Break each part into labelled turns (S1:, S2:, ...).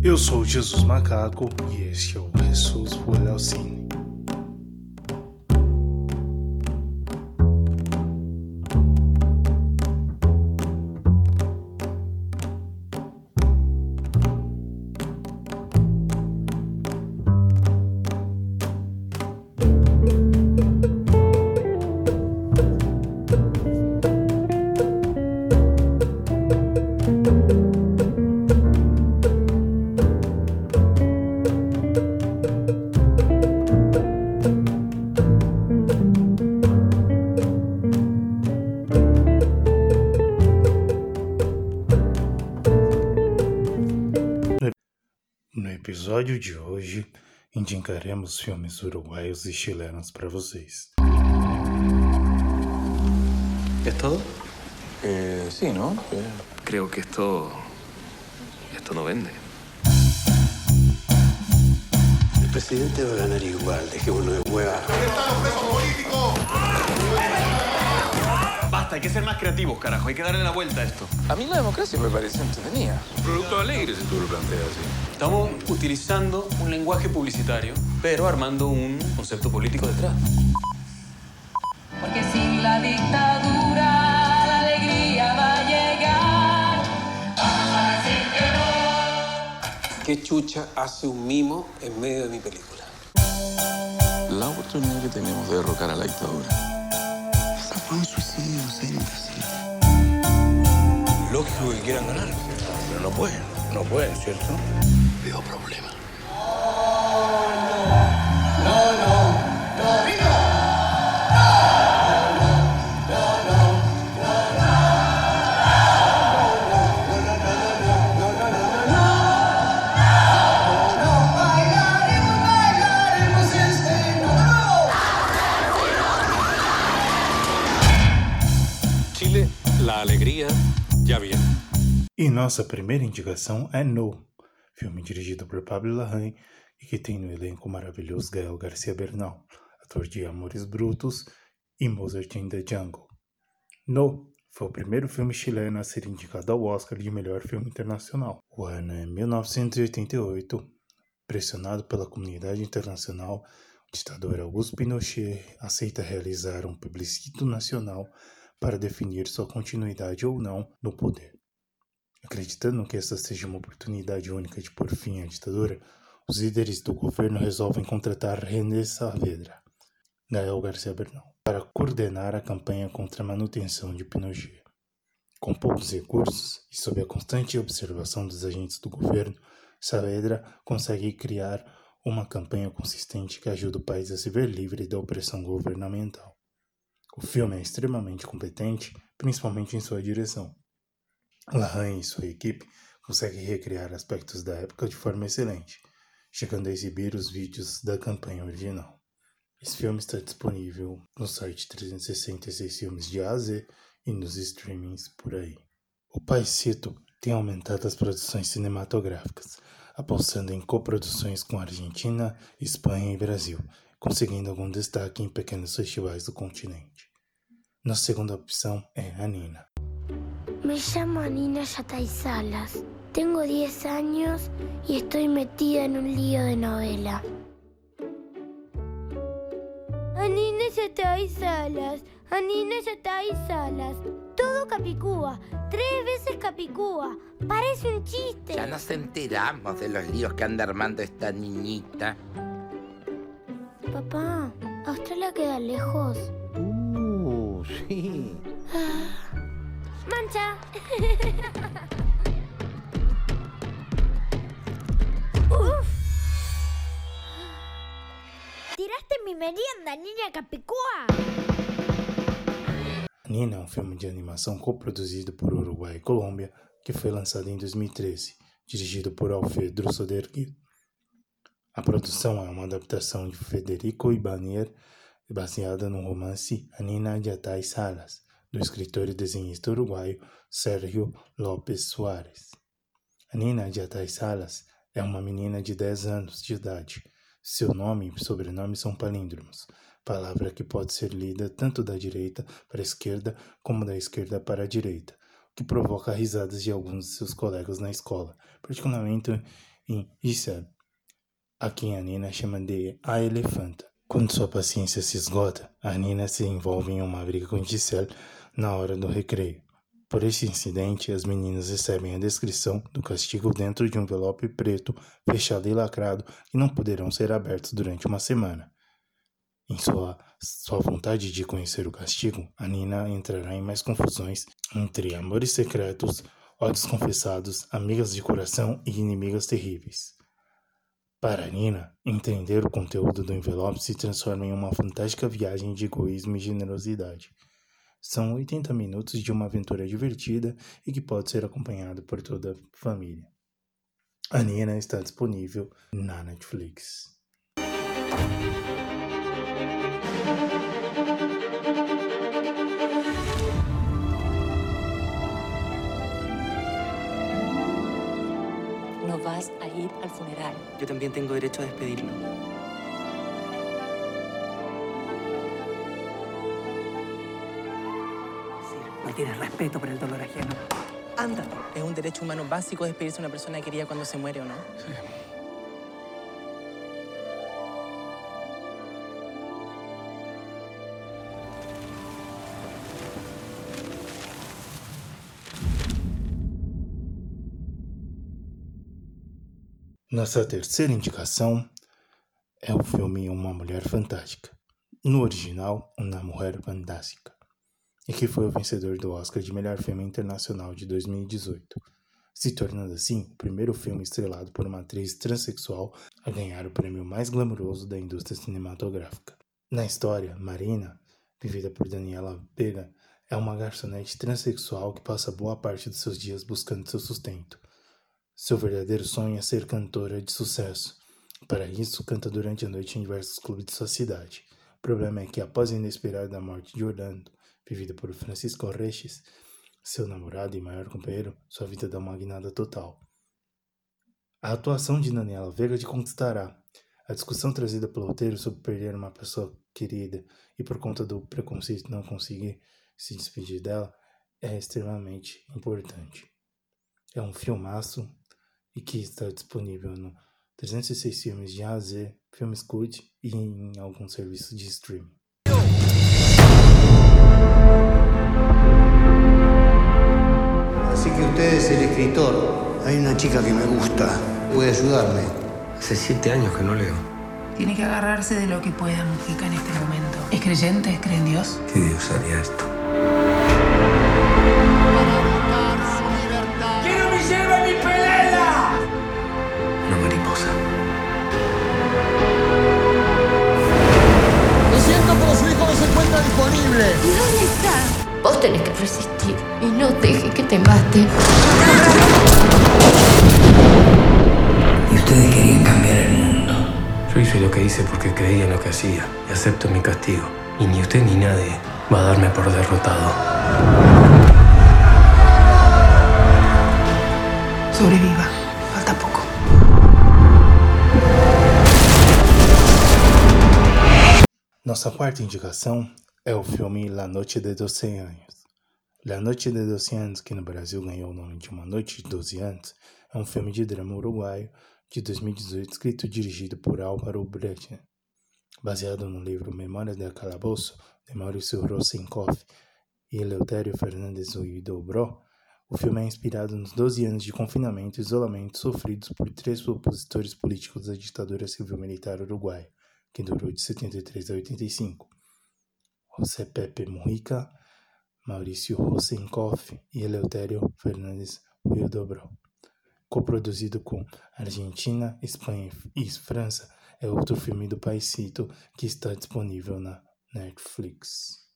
S1: Eu sou Jesus Macaco e este é o Jesus ao episódio de hoje, indicaremos filmes uruguaios e chilenos para vocês.
S2: ¿Es todo?
S3: Eh, sí, ¿no? Eh,
S2: Creo que esto. Esto no vende.
S4: El presidente va a ganar igual, dejémonos de hueva.
S2: Basta, hay que ser más creativos, carajo. Hay que darle la vuelta a esto.
S3: a mí la democracia me parece entretenida. Producto alegre si tú lo planteas así.
S5: Estamos utilizando un lenguaje publicitario, pero armando un concepto político detrás.
S6: Porque sin la dictadura la alegría va a llegar.
S4: ¿Qué chucha hace un mimo en medio de mi película?
S3: La oportunidad que tenemos de derrocar a la dictadura.
S4: Lógico que quieran ganar, pero no pueden, no pueden, ¿cierto? Veo problema.
S5: Chile,
S1: E nossa primeira indicação é No, filme dirigido por Pablo Larraín e que tem no elenco maravilhoso Gael Garcia Bernal, ator de Amores Brutos e Mozart in the Jungle. No foi o primeiro filme chileno a ser indicado ao Oscar de melhor filme internacional. O ano é 1988. Pressionado pela comunidade internacional, o ditador Augusto Pinochet aceita realizar um plebiscito nacional para definir sua continuidade ou não no poder. Acreditando que essa seja uma oportunidade única de pôr fim à ditadura, os líderes do governo resolvem contratar René Saavedra, Gael Garcia Bernal, para coordenar a campanha contra a manutenção de Pinochet. Com poucos recursos e sob a constante observação dos agentes do governo, Saavedra consegue criar uma campanha consistente que ajuda o país a se ver livre da opressão governamental. O filme é extremamente competente, principalmente em sua direção. Larraín e sua equipe conseguem recriar aspectos da época de forma excelente, chegando a exibir os vídeos da campanha original. Esse filme está disponível no site 366 Filmes de A a Z e nos streamings por aí. O Paisito tem aumentado as produções cinematográficas, apostando em coproduções com Argentina, Espanha e Brasil, conseguindo algum destaque em pequenos festivais do continente. Nossa segunda opção é a Nina.
S7: Me llamo Anina Yatay Salas. Tengo 10 años y estoy metida en un lío de novela. Anina Yatay Salas. Anina Yatay Salas. Todo Capicúa. Tres veces Capicúa. Parece un chiste.
S8: Ya nos enteramos de los líos que anda armando esta niñita.
S7: Papá, ¿Australia queda lejos?
S8: Uh, sí.
S7: Mancha. Tiraste mi merienda, niña Capicúa.
S1: Nina é um filme de animação coproduzido por Uruguai e Colômbia, que foi lançado em 2013, dirigido por Alfredo Sodergui. A produção é uma adaptação de Federico Ibanier, baseada no romance Anina Yatay Salas, do escritor e desenhista uruguaio Sérgio Lopes Soares. Anina Yatay Salas é uma menina de 10 anos de idade. Seu nome e sobrenome são palíndromos, palavra que pode ser lida tanto da direita para a esquerda como da esquerda para a direita, o que provoca risadas de alguns de seus colegas na escola, particularmente em Giselle, a quem a Nina chama de a elefanta. Quando sua paciência se esgota, a Nina se envolve em uma briga com Giselle na hora do recreio. Por esse incidente, as meninas recebem a descrição do castigo dentro de um envelope preto, fechado e lacrado, que não poderão ser abertos durante uma semana. Em sua, sua vontade de conhecer o castigo, a Nina entrará em mais confusões entre amores secretos, ódios confessados, amigas de coração e inimigas terríveis. Para Nina, entender o conteúdo do envelope se transforma em uma fantástica viagem de egoísmo e generosidade. São 80 minutos de uma aventura divertida e que pode ser acompanhada por toda a família. A Nina está disponível na Netflix.
S9: No vas a ir al funeral.
S10: Yo también tengo derecho a despedirlo.
S9: Tienes respeto por el dolor ajeno.
S10: Ándate. Es un derecho humano básico despedirse de una persona querida cuando se muere o no.
S1: Nossa terceira indicação é o filme Uma Mulher Fantástica. No original, Uma Mulher Fantástica. E que foi o vencedor do Oscar de Melhor Filme Internacional de 2018, se tornando assim o primeiro filme estrelado por uma atriz transexual a ganhar o prêmio mais glamouroso da indústria cinematográfica. Na história, Marina, vivida por Daniela Vega, é uma garçonete transexual que passa boa parte dos seus dias buscando seu sustento. Seu verdadeiro sonho é ser cantora de sucesso. Para isso, canta durante a noite em diversos clubes de sua cidade. O problema é que, após a inesperada morte de Orlando, vivida por Francisco Reches, seu namorado e maior companheiro, sua vida dá uma guinada total. A atuação de Daniela Vega de conquistará. A discussão trazida pelo roteiro sobre perder uma pessoa querida e por conta do preconceito não conseguir se despedir dela é extremamente importante. É um filmaço e que está disponível no 306 filmes de A a Z, Filmes Cult e em alguns serviços de streaming.
S11: Así que usted es el escritor. Hay una chica que me gusta. ¿Puede ayudarme?
S2: Hace siete años que no leo.
S9: Tiene que agarrarse de lo que pueda, Mujica, en este momento. ¿Es creyente? ¿Cree en Dios?
S2: ¿Qué Dios haría esto? Hice porque creía en lo que hacía y acepto mi castigo. Y ni usted ni nadie va a darme por derrotado.
S9: Sobreviva. Falta poco.
S1: Nossa quarta indicação é o filme La Noite de 12 Anos. La Noite de 12 Anos, que no Brasil ganhou o nome de Uma Noite de 12 Anos, é um filme de drama uruguaio de 2018 escrito e dirigido por Álvaro Brecht, baseado no livro Memórias del Calabouço, de Maurício Rosenkoff e Eleutério Fernandes Huidobro. O filme é inspirado nos 12 anos de confinamento e isolamento sofridos por três opositores políticos da ditadura civil-militar uruguaia, que durou de 73 a 85. José Pepe Mujica, Maurício Rosenkoff e Eleutério Fernandes Huidobro. Coproduzido com Argentina, Espanha e França, é outro filme do Paisito que está disponível na Netflix.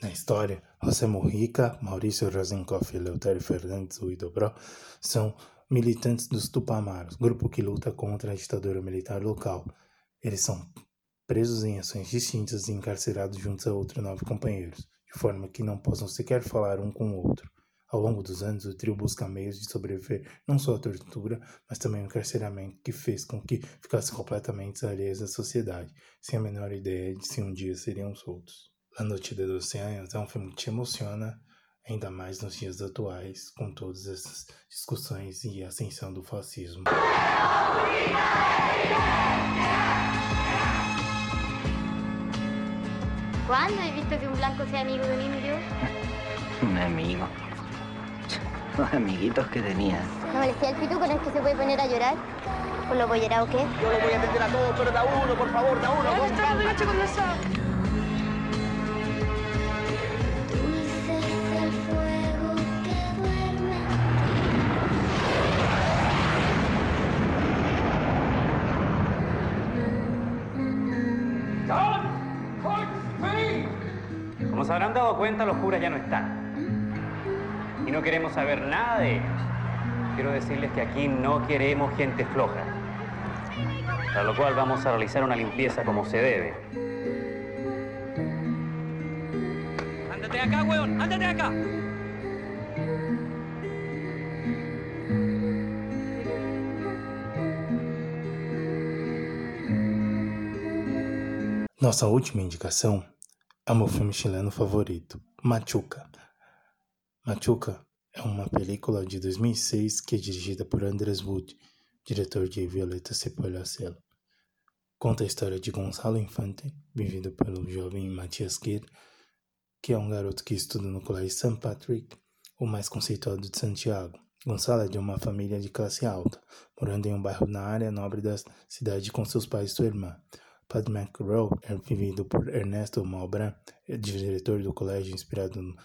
S1: Na história, José Mujica, Maurício Rosenkoff e Eleutério Fernandes Huidobro são militantes dos Tupamaros, grupo que luta contra a ditadura militar local. Eles são presos em ações distintas e encarcerados juntos a outros nove companheiros, de forma que não possam sequer falar um com o outro. Ao longo dos anos, o trio busca meios de sobreviver não só à tortura, mas também ao encarceramento que fez com que ficassem completamente alheios à sociedade, sem a menor ideia de se um dia seriam soltos. La Noite de 12 Anos é um filme que te emociona, ainda mais nos dias atuais, com todas essas discussões e ascensão do fascismo.
S7: ¿Cuándo he visto que un blanco sea amigo de un indio?
S12: Un amigo. Los amiguitos que tenía.
S7: ¿No me decía el pituco no es que se puede poner a llorar? ¿Por lo bollera o qué?
S13: Yo lo voy a atender a todos, pero da uno, por favor, da uno.
S6: ¿Dónde está la
S7: que duerme.
S14: Como se habrán dado cuenta, los curas ya no están. Y no queremos saber nada de ellos. Quiero decirles que aquí no queremos gente floja. Para lo cual vamos a realizar una limpieza como se debe.
S5: ¡Ándate acá, weón! ¡Ándate acá!
S1: Nossa última indicação é o meu filme chileno favorito, Machuca. Machuca é uma película de 2006 que é dirigida por Andrés Wood, diretor de Violeta Cielo. Conta a história de Gonçalo Infante, vivido pelo jovem Matias Kir, que é um garoto que estuda no Colégio St. Patrick, o mais conceituado de Santiago. Gonçalo é de uma família de classe alta, morando em um bairro na área nobre da cidade com seus pais e sua irmã. Padre McGraw é vivido por Ernesto Malbran, diretor do colégio inspirado no,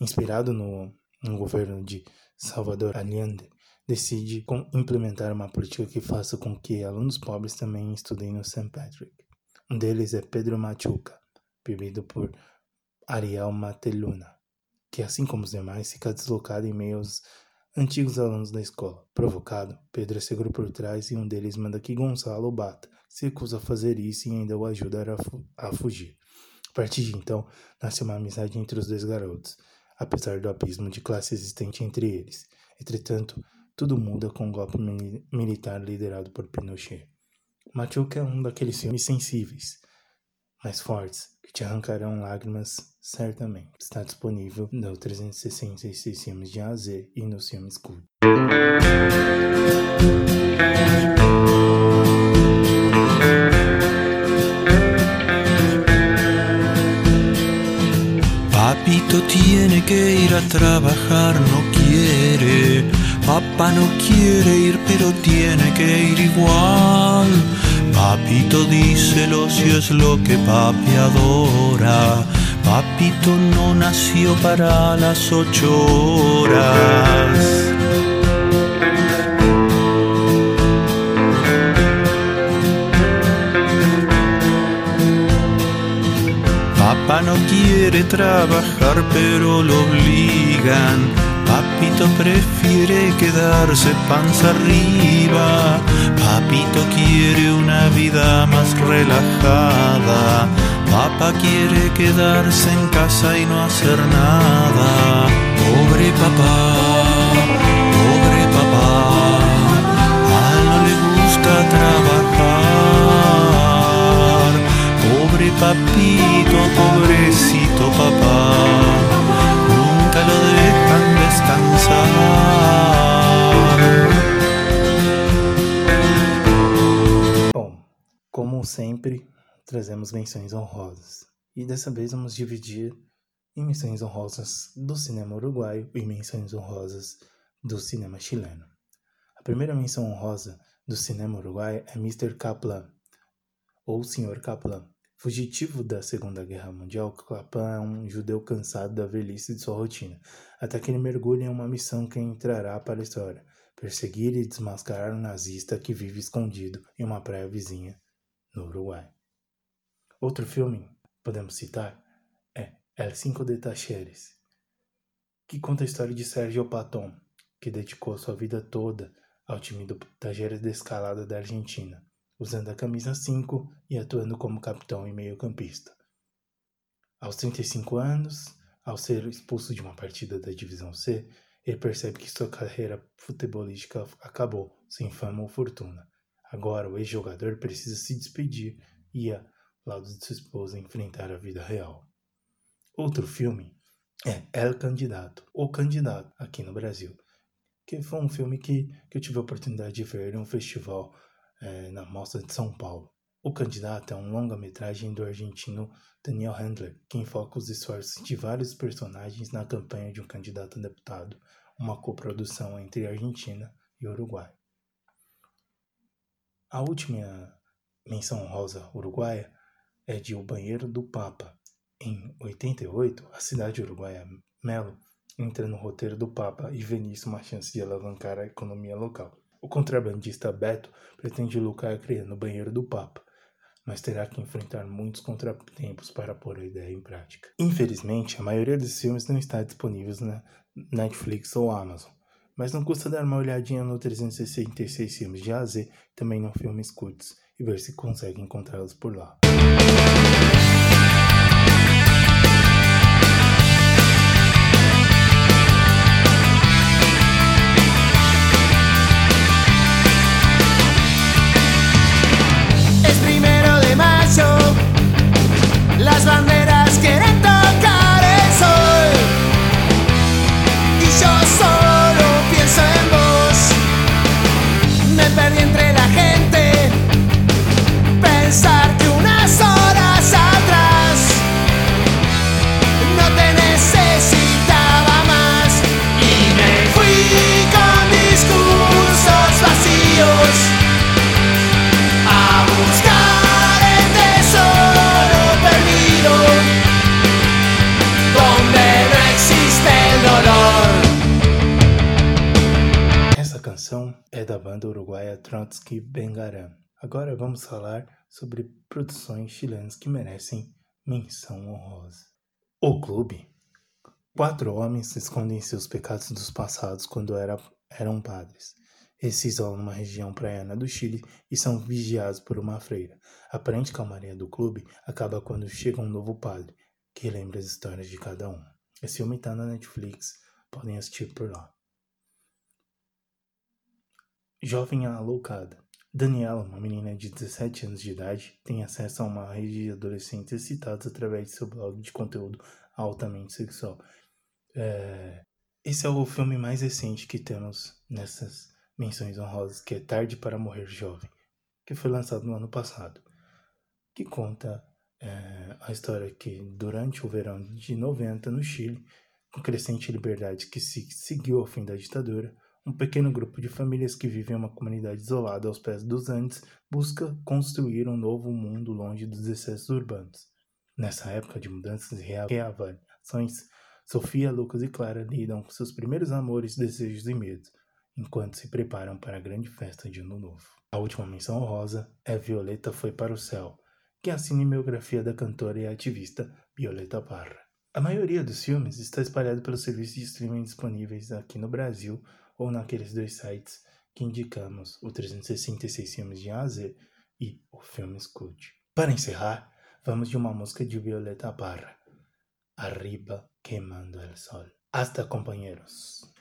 S1: inspirado no, no governo de Salvador Allende, decide com, implementar uma política que faça com que alunos pobres também estudem no St. Patrick. Um deles é Pedro Machuca, vivido por Ariel Mateluna, que assim como os demais fica deslocado em meio aos antigos alunos da escola. Provocado, Pedro é seguro por trás e um deles manda que Gonçalo bata, se recusa a fazer isso e ainda o ajuda a, fu a fugir. A partir de então, nasce uma amizade entre os dois garotos, apesar do abismo de classe existente entre eles. Entretanto, tudo muda com o golpe mili militar liderado por Pinochet. Machuca é um daqueles filmes sensíveis, mais fortes, que te arrancarão lágrimas certamente. Está disponível no 366 filmes de A a Z e nos filmes Cult.
S15: Papito tiene que ir a trabajar, no quiere. Papá no quiere ir, pero tiene que ir igual. Papito díselo si es lo que papi adora. Papito no nació para las ocho horas. Papá no quiere trabajar, pero lo obligan. Papito prefiere quedarse panza arriba. Papito quiere una vida más relajada. Papá quiere quedarse en casa y no hacer nada. Pobre papá, pobre papá. A él no le gusta trabajar. Papito, pobrecito papá. Nunca lo dejan descansar.
S1: Bom, como sempre, trazemos menções honrosas. E dessa vez vamos dividir em menções honrosas do cinema uruguaio e menções honrosas do cinema chileno. A primeira menção honrosa do cinema uruguaio é Mr. Kaplan, ou Sr. Kaplan. Fugitivo da Segunda Guerra Mundial, Kaplan é um judeu cansado da velhice de sua rotina, até que ele mergulha em uma missão que entrará para a história: perseguir e desmascarar um nazista que vive escondido em uma praia vizinha no Uruguai. Outro filme, podemos citar, é El Cinco de Tacheres, que conta a história de Sérgio Paton, que dedicou sua vida toda ao time do Tajeres de Escalada da Argentina, usando a camisa 5 e atuando como capitão e meio-campista. Aos 35 anos, ao ser expulso de uma partida da Divisão C, ele percebe que sua carreira futebolística acabou, sem fama ou fortuna. Agora, o ex-jogador precisa se despedir e, ao lado de sua esposa, enfrentar a vida real. Outro filme é El Candidato, O Candidato, aqui no Brasil. Que foi um filme que, que eu tive a oportunidade de ver em um festival é, na Mostra de São Paulo. O Candidato é um longa-metragem do argentino Daniel Handler, que enfoca os esforços de vários personagens na campanha de um candidato a deputado, uma coprodução entre Argentina e Uruguai. A última menção rosa uruguaia é de O Banheiro do Papa. Em 88, a cidade uruguaia Melo entra no roteiro do Papa e vê uma chance de alavancar a economia local. O contrabandista Beto pretende lucrar criando o banheiro do Papa, mas terá que enfrentar muitos contratempos para pôr a ideia em prática. Infelizmente, a maioria dos filmes não está disponível na Netflix ou Amazon, mas não custa dar uma olhadinha no 366 filmes de A a Z, também no Filmes Curtos, e ver se consegue encontrá-los por lá. É da banda uruguaia Trotsky Bengaram. Agora vamos falar sobre produções chilenas que merecem menção honrosa. O Clube. Quatro homens escondem seus pecados dos passados quando era, eram padres. Eles se isolam numa região praiana do Chile e são vigiados por uma freira. A aparente calmaria do clube acaba quando chega um novo padre, que lembra as histórias de cada um. Esse filme está na Netflix, podem assistir por lá. Jovem Alocada. Daniela, uma menina de 17 anos de idade, tem acesso a uma rede de adolescentes excitados através de seu blog de conteúdo altamente sexual. É, Esse é o filme mais recente que temos nessas menções honrosas, que é Tarde para Morrer Jovem, que foi lançado no ano passado, que conta é, a história que durante o verão de 90 no Chile, com crescente liberdade que se seguiu ao fim da ditadura, um pequeno grupo de famílias que vivem em uma comunidade isolada aos pés dos Andes busca construir um novo mundo longe dos excessos urbanos. Nessa época de mudanças e reavaliações, Sofia, Lucas e Clara lidam com seus primeiros amores, desejos e medos, enquanto se preparam para a grande festa de Ano Novo. A última menção honrosa é Violeta Foi para o Céu, que é a cinebiografia da cantora e ativista Violeta Parra. A maioria dos filmes está espalhado pelos serviços de streaming disponíveis aqui no Brasil ou naqueles dois sites que indicamos, o 366 Filmes de A a Z e o Filmes Cult. Para encerrar, vamos de uma música de Violeta Parra, Arriba Queimando el Sol. Hasta, companheiros!